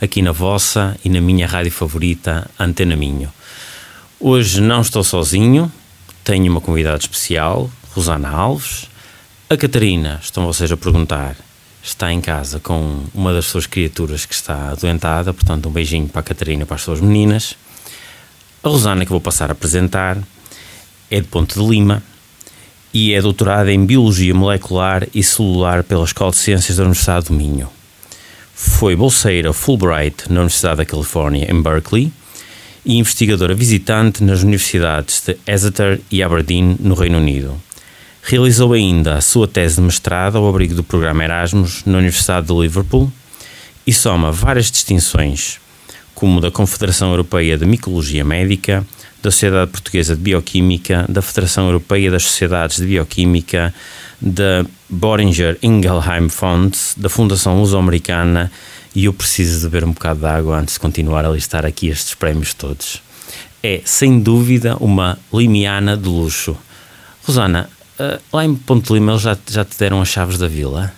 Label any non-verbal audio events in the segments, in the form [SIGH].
aqui na vossa e na minha rádio favorita, Antena Minho. Hoje não estou sozinho, tenho uma convidada especial, Rosana Alves. A Catarina, estão vocês a perguntar, está em casa com uma das suas criaturas que está adoentada, portanto, um beijinho para a Catarina e para as suas meninas. A Rosana, que vou passar a apresentar, é de Ponte de Lima e é doutorada em Biologia Molecular e Celular pela Escola de Ciências da Universidade do Minho. Foi bolseira Fulbright na Universidade da Califórnia, em Berkeley, e investigadora visitante nas universidades de Exeter e Aberdeen, no Reino Unido. Realizou ainda a sua tese de mestrado ao abrigo do programa Erasmus na Universidade de Liverpool e soma várias distinções, como da Confederação Europeia de Micologia Médica, da Sociedade Portuguesa de Bioquímica, da Federação Europeia das Sociedades de Bioquímica, da Boehringer Ingelheim Fund, da Fundação Luso-Americana e eu preciso de beber um bocado de água antes de continuar a listar aqui estes prémios todos. É, sem dúvida, uma limiana de luxo. Rosana, uh, lá em Ponte Lima eles já, já te deram as chaves da vila?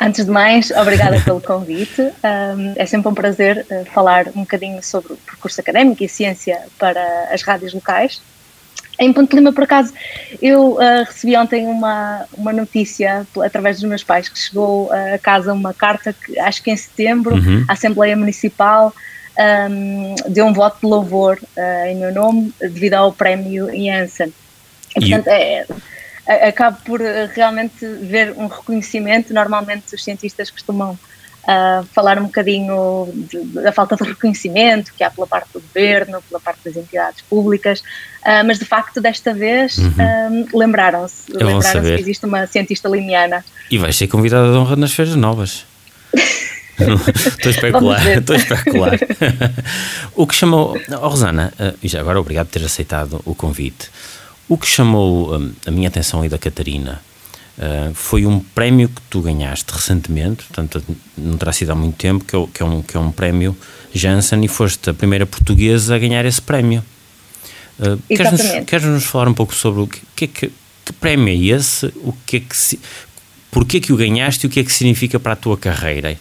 Antes de mais, obrigada [LAUGHS] pelo convite. Um, é sempre um prazer uh, falar um bocadinho sobre o percurso académico e ciência para as rádios locais. Em Ponte Lima, por acaso, eu uh, recebi ontem uma, uma notícia através dos meus pais que chegou uh, a casa uma carta que acho que em setembro uhum. a Assembleia Municipal um, deu um voto de louvor uh, em meu nome devido ao prémio Janssen. E, portanto, é, acabo por realmente ver um reconhecimento. Normalmente os cientistas costumam uh, falar um bocadinho de, da falta de reconhecimento que há pela parte do governo, pela parte das entidades públicas, uh, mas de facto desta vez uhum. uh, lembraram-se lembraram que existe uma cientista limiana. E vais ser convidada de honra nas feiras novas. [LAUGHS] estou a especular, estou a especular. o que chamou. Oh, Rosana, e já agora obrigado por ter aceitado o convite. O que chamou a minha atenção e da Catarina Uh, foi um prémio que tu ganhaste recentemente, portanto não terá sido há muito tempo, que é, que é, um, que é um prémio Janssen e foste a primeira portuguesa a ganhar esse prémio. Uh, Queres-nos queres -nos falar um pouco sobre o que, que, que, que prémio é esse, o que é que se, porquê que o ganhaste e o que é que significa para a tua carreira?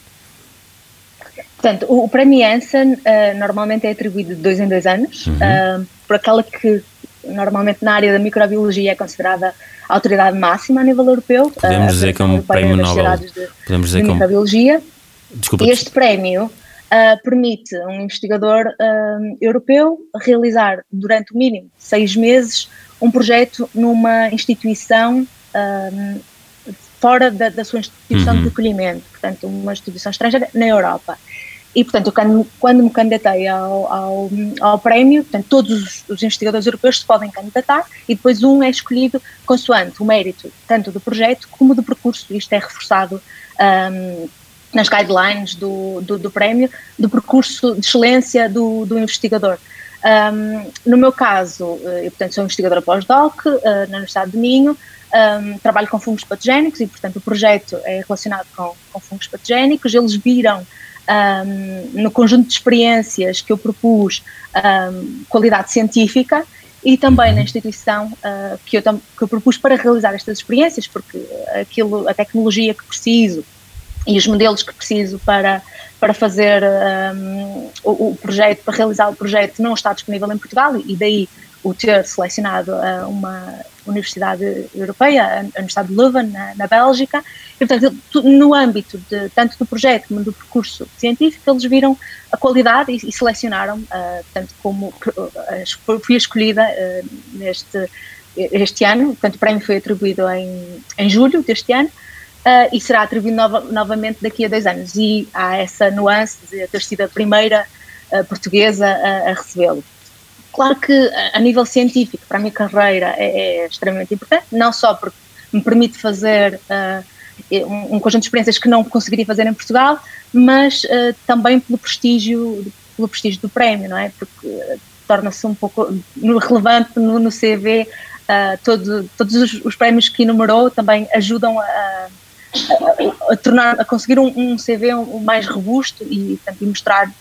Portanto, o, o prémio Janssen uh, normalmente é atribuído de dois em dois anos, uhum. por aquela que normalmente na área da microbiologia é considerada a autoridade máxima a nível europeu. Podemos dizer que é um prémio Nobel. De, Podemos dizer de que é microbiologia. Desculpa. Este prémio uh, permite a um investigador uh, europeu realizar durante o mínimo seis meses um projeto numa instituição uh, fora da, da, sua instituição uhum. de acolhimento, portanto uma instituição estrangeira na Europa. E, portanto, quando, quando me candidatei ao, ao, ao prémio, portanto, todos os, investigadores europeus se podem candidatar e depois um é escolhido consoante o mérito tanto do projeto como do percurso. Isto é reforçado um, nas guidelines do, do, do, prémio, do percurso de excelência do, do investigador. Um, no meu caso, eh, eu, portanto, sou investigadora pós-doc uh, na Universidade de Minho, um, trabalho com fungos patogénicos e, portanto, o projeto é relacionado com, com fungos patogénicos. Eles viram um, no conjunto de experiências que eu propus um, qualidade científica e também na instituição uh, que, eu, que eu propus para realizar estas experiências, porque aquilo, a tecnologia que preciso e os modelos que preciso para, para fazer um, o, o, projeto, para realizar o projeto, não está disponível em Portugal e daí o ter selecionado uh, uma Universidade Europeia, a Universidade de Leuven, na, na Bélgica, e, portanto, no âmbito de, tanto do projeto como do percurso científico, eles viram a qualidade e, e selecionaram, uh, como uh, fui escolhida uh, neste este ano, portanto, o prémio foi atribuído em, em julho deste ano, Uh, e será atribuído nova, novamente daqui a dois anos. E há essa nuance de ter sido a primeira uh, portuguesa a, a recebê-lo. Claro que a nível científico, para a minha carreira, é, é extremamente importante, não só porque me permite fazer uh, um, conjunto de experiências que não conseguiria fazer em Portugal, mas uh, também pelo prestígio, pelo prestígio do prémio, não é? Porque uh, torna-se um pouco relevante no, no CV, todo, todos os, os, prémios que enumerou também ajudam a, a, a tornar, a conseguir um, um CV mais robusto e, portanto, e mostrar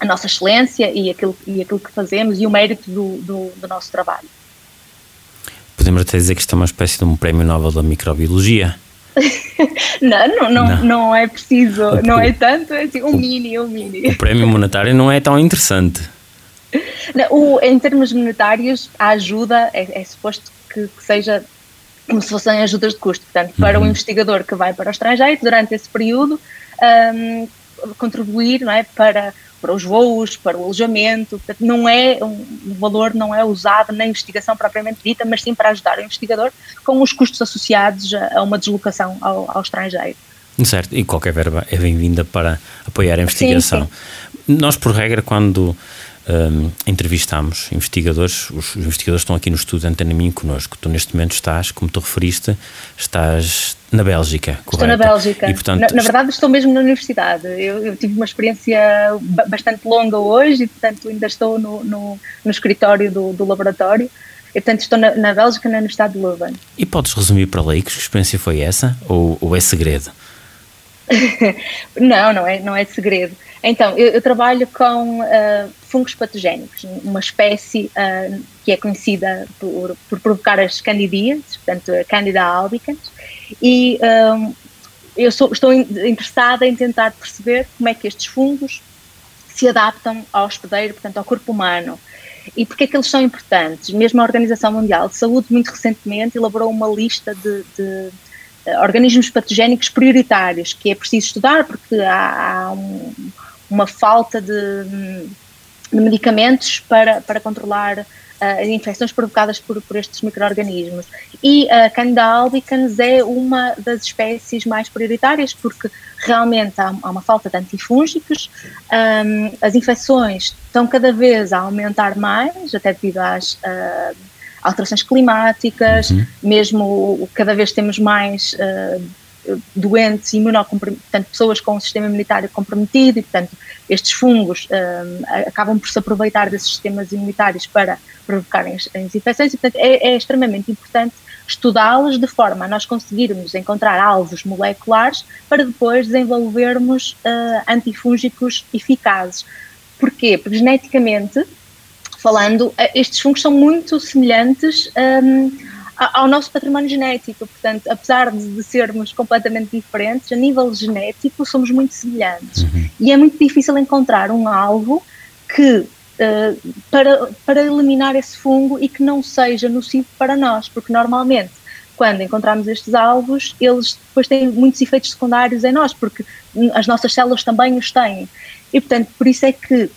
a nossa excelência e aquilo, e aquilo que fazemos e o mérito do, do, do nosso trabalho. Podemos até dizer que isto é uma espécie de um prémio Nobel da microbiologia. [LAUGHS] não, não, não, não, é preciso, o, não é tanto, é assim, um o, mini, um mini. O prémio monetário não é tão interessante. Não, o, em termos monetários, a ajuda é, é suposto que, que, seja como se fossem ajudas de custo. Portanto, para uhum. o investigador que vai para o estrangeiro, durante esse período, um, contribuir não é, para para os voos, para o alojamento, portanto, não é um, o valor não é usado na investigação propriamente dita, mas sim para ajudar o investigador com os custos associados a, uma deslocação ao, ao, estrangeiro. Certo, e qualquer verba é bem-vinda para apoiar a investigação. Sim, sim. Nós, por regra, quando um, entrevistamos investigadores, os, os, investigadores estão aqui no estúdio Antena Minho connosco. Tu neste momento estás, como tu referiste, estás na Bélgica, correto? Estou na Bélgica. E, portanto, na, na, verdade estou mesmo na universidade. Eu, eu, tive uma experiência bastante longa hoje e portanto ainda estou no, no, no escritório do, do, laboratório. E portanto estou na, na, Bélgica, na Universidade de Leuven. E podes resumir para leigos que experiência foi essa ou, ou é segredo? [LAUGHS] não, não é, não é segredo. Então, eu, eu trabalho com uh, fungos patogénicos, uma espécie uh, que é conhecida por, por, provocar as candidíases, portanto, a Candida albicans, e um, eu sou, estou interessada em tentar perceber como é que estes fungos se adaptam ao hospedeiro, portanto, ao corpo humano. E porque é que eles são importantes? Mesmo a Organização Mundial de Saúde, muito recentemente, elaborou uma lista de, de organismos patogénicos prioritários que é preciso estudar porque há, há um, uma falta de, de, medicamentos para, para controlar uh, as infecções provocadas por, por estes micro-organismos. E a Candida albicans é uma das espécies mais prioritárias porque realmente há, há uma falta de antifúngicos, um, as infecções estão cada vez a aumentar mais, até devido às uh, alterações climáticas, uhum. mesmo cada vez temos mais uh, doentes imunocomprometidos, portanto, pessoas com o sistema imunitário comprometido e, portanto, estes fungos uh, acabam por se aproveitar desses sistemas imunitários para provocarem as, as infecções e, portanto, é, é extremamente importante estudá-los de forma a nós conseguirmos encontrar alvos moleculares para depois desenvolvermos uh, antifúngicos eficazes. Porquê? Porque geneticamente falando, eh, estes fungos são muito semelhantes um, ao nosso património genético. Portanto, apesar de, de, sermos completamente diferentes, a nível genético somos muito semelhantes. Uhum. E é muito difícil encontrar um alvo que uh, para, para eliminar esse fungo e que não seja nocivo para nós, porque normalmente quando encontramos estes alvos, eles depois têm muitos efeitos secundários em nós, porque as nossas células também os têm. E, portanto, por isso é que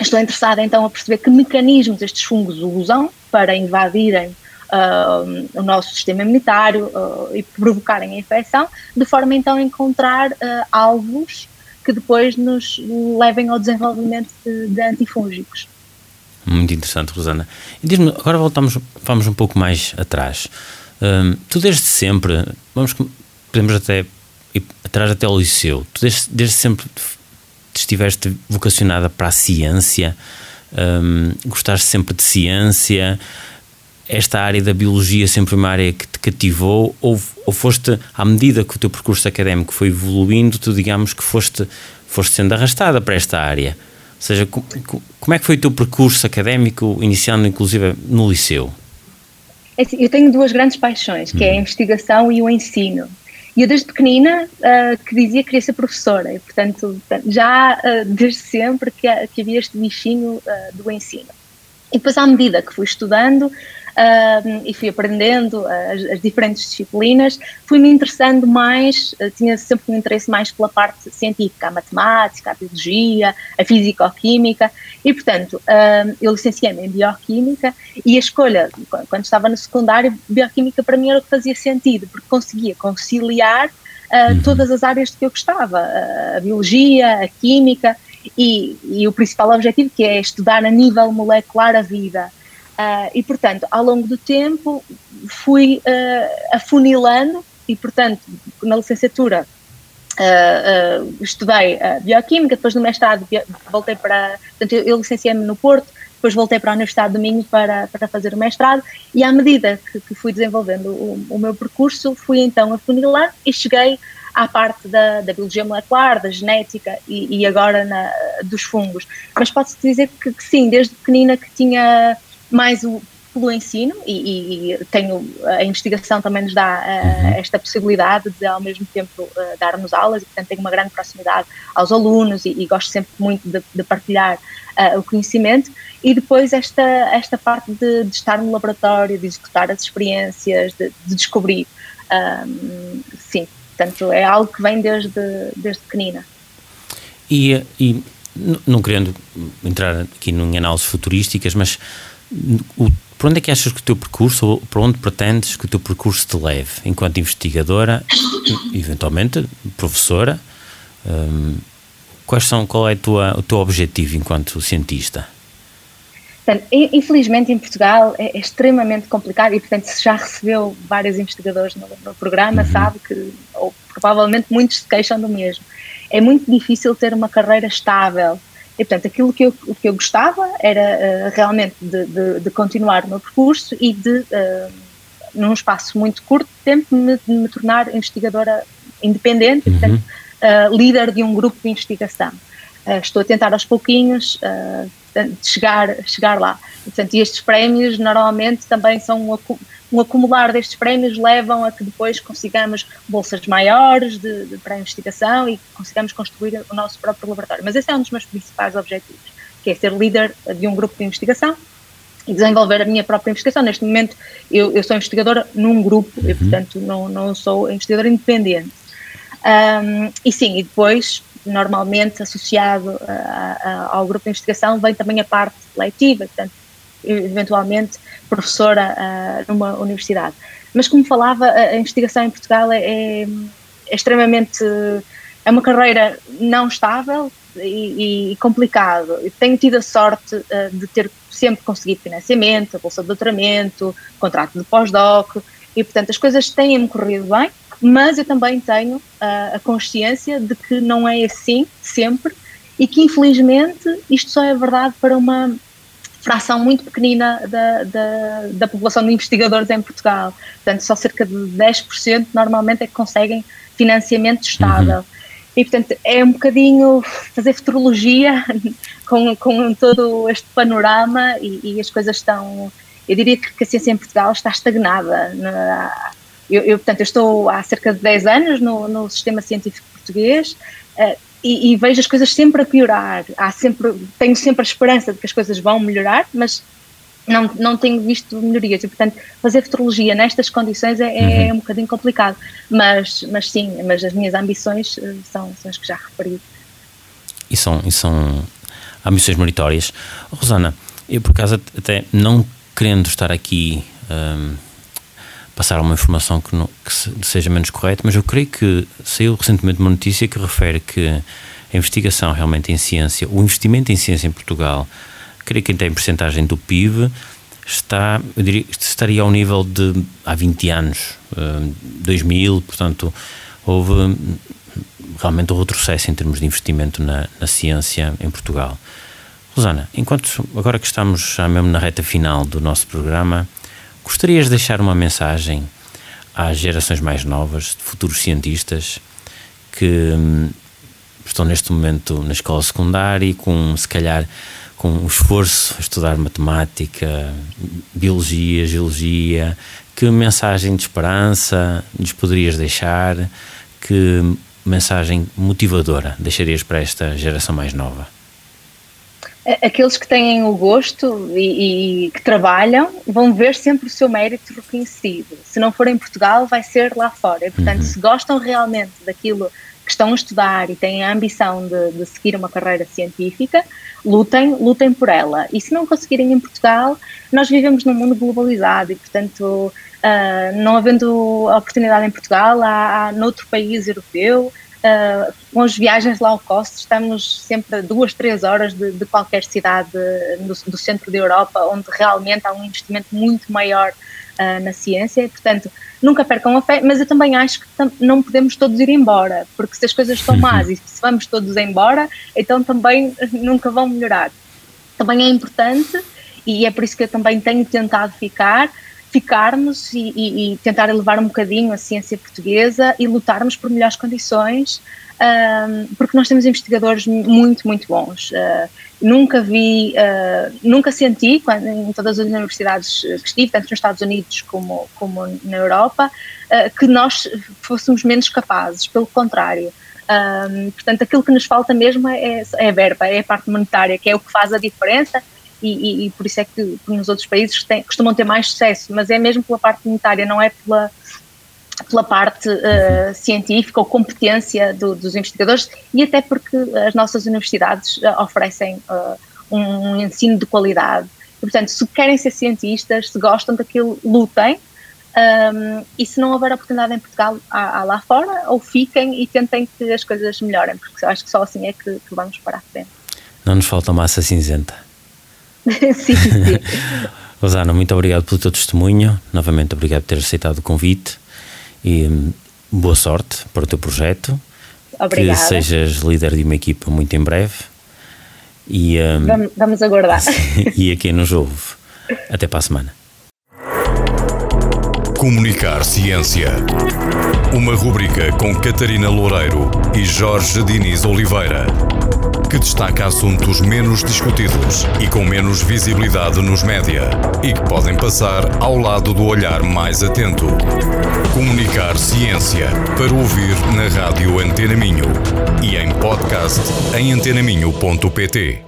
Estou interessada então a perceber que mecanismos estes fungos usam para invadirem uh, o nosso sistema imunitário uh, e provocarem a infecção, de forma então a encontrar uh, alvos que depois nos levem ao desenvolvimento de, de antifúngicos. Muito interessante, Rosana. E diz-me, agora voltamos, vamos um pouco mais atrás. Um, tu desde sempre, vamos, podemos até ir atrás até ao liceu, tu desde, desde sempre estiveste vocacionada para a ciência, um, gostaste sempre de ciência, esta área da biologia sempre uma área que te cativou, ou, ou foste, à medida que o teu percurso académico foi evoluindo, tu digamos que foste, foste sendo arrastada para esta área? Ou seja, como é que foi o teu percurso académico, iniciando inclusive no liceu? É assim, eu tenho duas grandes paixões, que é a uhum. investigação e o ensino. E eu desde pequenina uh, que dizia que queria ser professora, e portanto já uh, desde sempre que, que havia este bichinho uh, do ensino. E depois à medida que fui estudando, e fui aprendendo as, as, diferentes disciplinas, fui-me interessando mais, uh, tinha sempre um interesse mais pela parte científica, a matemática, a biologia, a físico-química, e portanto eu licenciei-me em bioquímica e a escolha, quando estava no secundário, bioquímica para mim era o que fazia sentido, porque conseguia conciliar Uh, todas as áreas de que eu gostava, a biologia, a química e, e, o principal objetivo que é estudar a nível molecular a vida. Uh, e, portanto, ao longo do tempo fui uh, afunilando e, portanto, na licenciatura Uh, estudei bioquímica, depois no mestrado voltei para. Portanto, eu, licenciei-me no Porto, depois voltei para a Universidade do Minho para, para fazer o mestrado, e à medida que, que fui desenvolvendo o, o, meu percurso, fui então afunilar e cheguei à parte da, da biologia molecular, da genética e, e agora na, dos fungos. Mas posso dizer que, que sim, desde pequenina que tinha mais o pelo ensino e, e, tenho a investigação também nos dá uh, esta possibilidade de ao mesmo tempo uh, dar-nos aulas e portanto tenho uma grande proximidade aos alunos e, e gosto sempre muito de, de partilhar uh, o conhecimento. E depois esta esta parte de, de, estar no laboratório de executar as experiências de, de descobrir um, sim portanto é algo que vem desde desde pequenina. E, e não querendo entrar aqui em análises futurísticas mas o por onde é que achas que o teu percurso, ou para onde pretendes que o teu percurso te leve, enquanto investigadora, eventualmente professora? Um, quais são, qual é tua, o teu objetivo enquanto cientista? Portanto, infelizmente em Portugal é, é, extremamente complicado e, portanto, se já recebeu vários investigadores no, no programa, uhum. sabe que, ou provavelmente muitos se queixam do mesmo. É muito difícil ter uma carreira estável e, portanto, aquilo que eu, que eu gostava era uh, realmente de, de, de, continuar o meu percurso e de, uh, num espaço muito curto de tempo, me, me tornar investigadora independente, uhum. portanto, uh, líder de um grupo de investigação. estou a tentar aos pouquinhos chegar, chegar lá. E, portanto, estes prémios normalmente também são um, um acumular destes prémios levam a que depois consigamos bolsas maiores de, de, para a investigação e consigamos construir o nosso próprio laboratório. Mas esse é um dos meus principais objetivos, que é ser líder de um grupo de investigação e desenvolver a minha própria investigação. Neste momento, eu, eu sou investigadora num grupo uhum. e, portanto, não, não sou investigadora independente. Um, e sim, e depois, normalmente, associado a, a, ao grupo de investigação, vem também a parte letiva, portanto, eventualmente professora uh, numa universidade. Mas como falava, a, investigação em Portugal é, é, é extremamente é uma carreira não estável e, e complicado. tenho tido a sorte uh, de ter sempre conseguido financiamento, a bolsa de doutoramento, contrato de pós-doc e portanto as coisas têm-me corrido bem, mas eu também tenho uh, a consciência de que não é assim sempre e que infelizmente isto só é verdade para uma fração muito pequenina da, da, da, população de investigadores em Portugal. Portanto, só cerca de 10% normalmente é que conseguem financiamento estável. Uhum. E, portanto, é um bocadinho fazer futurologia [LAUGHS] com, com todo este panorama e, e, as coisas estão. Eu diria que a ciência em Portugal está estagnada. Eu, eu, portanto, eu estou há cerca de 10 anos no, no sistema científico português. Uh, e, e, vejo as coisas sempre a piorar. Há sempre, tenho sempre a esperança de que as coisas vão melhorar, mas não, não tenho visto melhorias. E, portanto, fazer futurologia nestas condições é, é uhum. um bocadinho complicado. Mas, mas sim, mas as minhas ambições eh, são, são as que já referi. E são, e são ambições meritórias. Rosana, eu por acaso até não querendo estar aqui. Um, passar uma informação que, não, que seja menos correta, mas eu creio que saiu recentemente uma notícia que refere que a investigação realmente em ciência, o investimento em ciência em Portugal, creio que em porcentagem do PIB, está, eu diria, estaria ao nível de há 20 anos, 2000, eh, portanto, houve realmente um retrocesso em termos de investimento na, na ciência em Portugal. Rosana, enquanto agora que estamos já mesmo na reta final do nosso programa, Gostarias de deixar uma mensagem às gerações mais novas, de futuros cientistas, que hum, estão neste momento na escola secundária e com, se calhar, com o esforço a estudar matemática, biologia, geologia, que mensagem de esperança lhes poderias deixar? Que mensagem motivadora deixarias para esta geração mais nova? Aqueles que têm o gosto e, e, que trabalham vão ver sempre o seu mérito reconhecido. Se não for em Portugal, vai ser lá fora. E, portanto, uhum. se gostam realmente daquilo que estão a estudar e têm a ambição de, de, seguir uma carreira científica, lutem, lutem por ela. E se não conseguirem em Portugal, nós vivemos num mundo globalizado e, portanto, uh, não havendo oportunidade em Portugal, há, há noutro país europeu Uh, com as viagens low cost, estamos sempre a duas, três horas de, de qualquer cidade do, do, centro da Europa, onde realmente há um investimento muito maior uh, na ciência, portanto, nunca percam a fé, mas eu também acho que não podemos todos ir embora, porque se as coisas estão más e se vamos todos embora, então também [LAUGHS] nunca vão melhorar. Também é importante, e é por isso que eu também tenho tentado ficar, ficarmos e, e, e tentar elevar um bocadinho a ciência portuguesa e lutarmos por melhores condições, um, porque nós temos investigadores muito, muito bons. Uh, nunca vi, uh, nunca senti, quando, em todas as universidades que estive, tanto nos Estados Unidos como, como na Europa, uh, que nós fôssemos menos capazes, pelo contrário. Portanto, aquilo que nos falta mesmo é, é a verba, é a parte monetária, que é o que faz a diferença e, e, e por isso é que nos outros países tem, costumam ter mais sucesso, mas é mesmo pela parte monetária, não é pela, pela parte uh, científica ou competência do, dos investigadores e até porque as nossas universidades uh, oferecem uh, um, um, ensino de qualidade. E, portanto, se querem ser cientistas, se gostam daquilo, lutem. Um, e se não houver oportunidade em Portugal, há, há, lá fora, ou fiquem e tentem que as coisas melhorem, porque eu acho que só assim é que, que vamos para a frente. Não nos falta massa cinzenta. [LAUGHS] sim, sim. [LAUGHS] Rosana, muito obrigado pelo teu testemunho. Novamente, obrigado por ter aceitado o convite e hum, boa sorte para o teu projeto. Obrigada. Que sejas líder de uma equipa muito em breve. E, um, vamos, vamos aguardar. [LAUGHS] e a quem nos ouve. Até para a semana. Comunicar Ciência. Uma rubrica com Catarina Loureiro e Jorge Diniz Oliveira que destaca assuntos menos discutidos e com menos visibilidade nos média e que podem passar ao lado do olhar mais atento. Comunicar ciência para ouvir na rádio Antena Minho e em podcast em antenaminho.pt.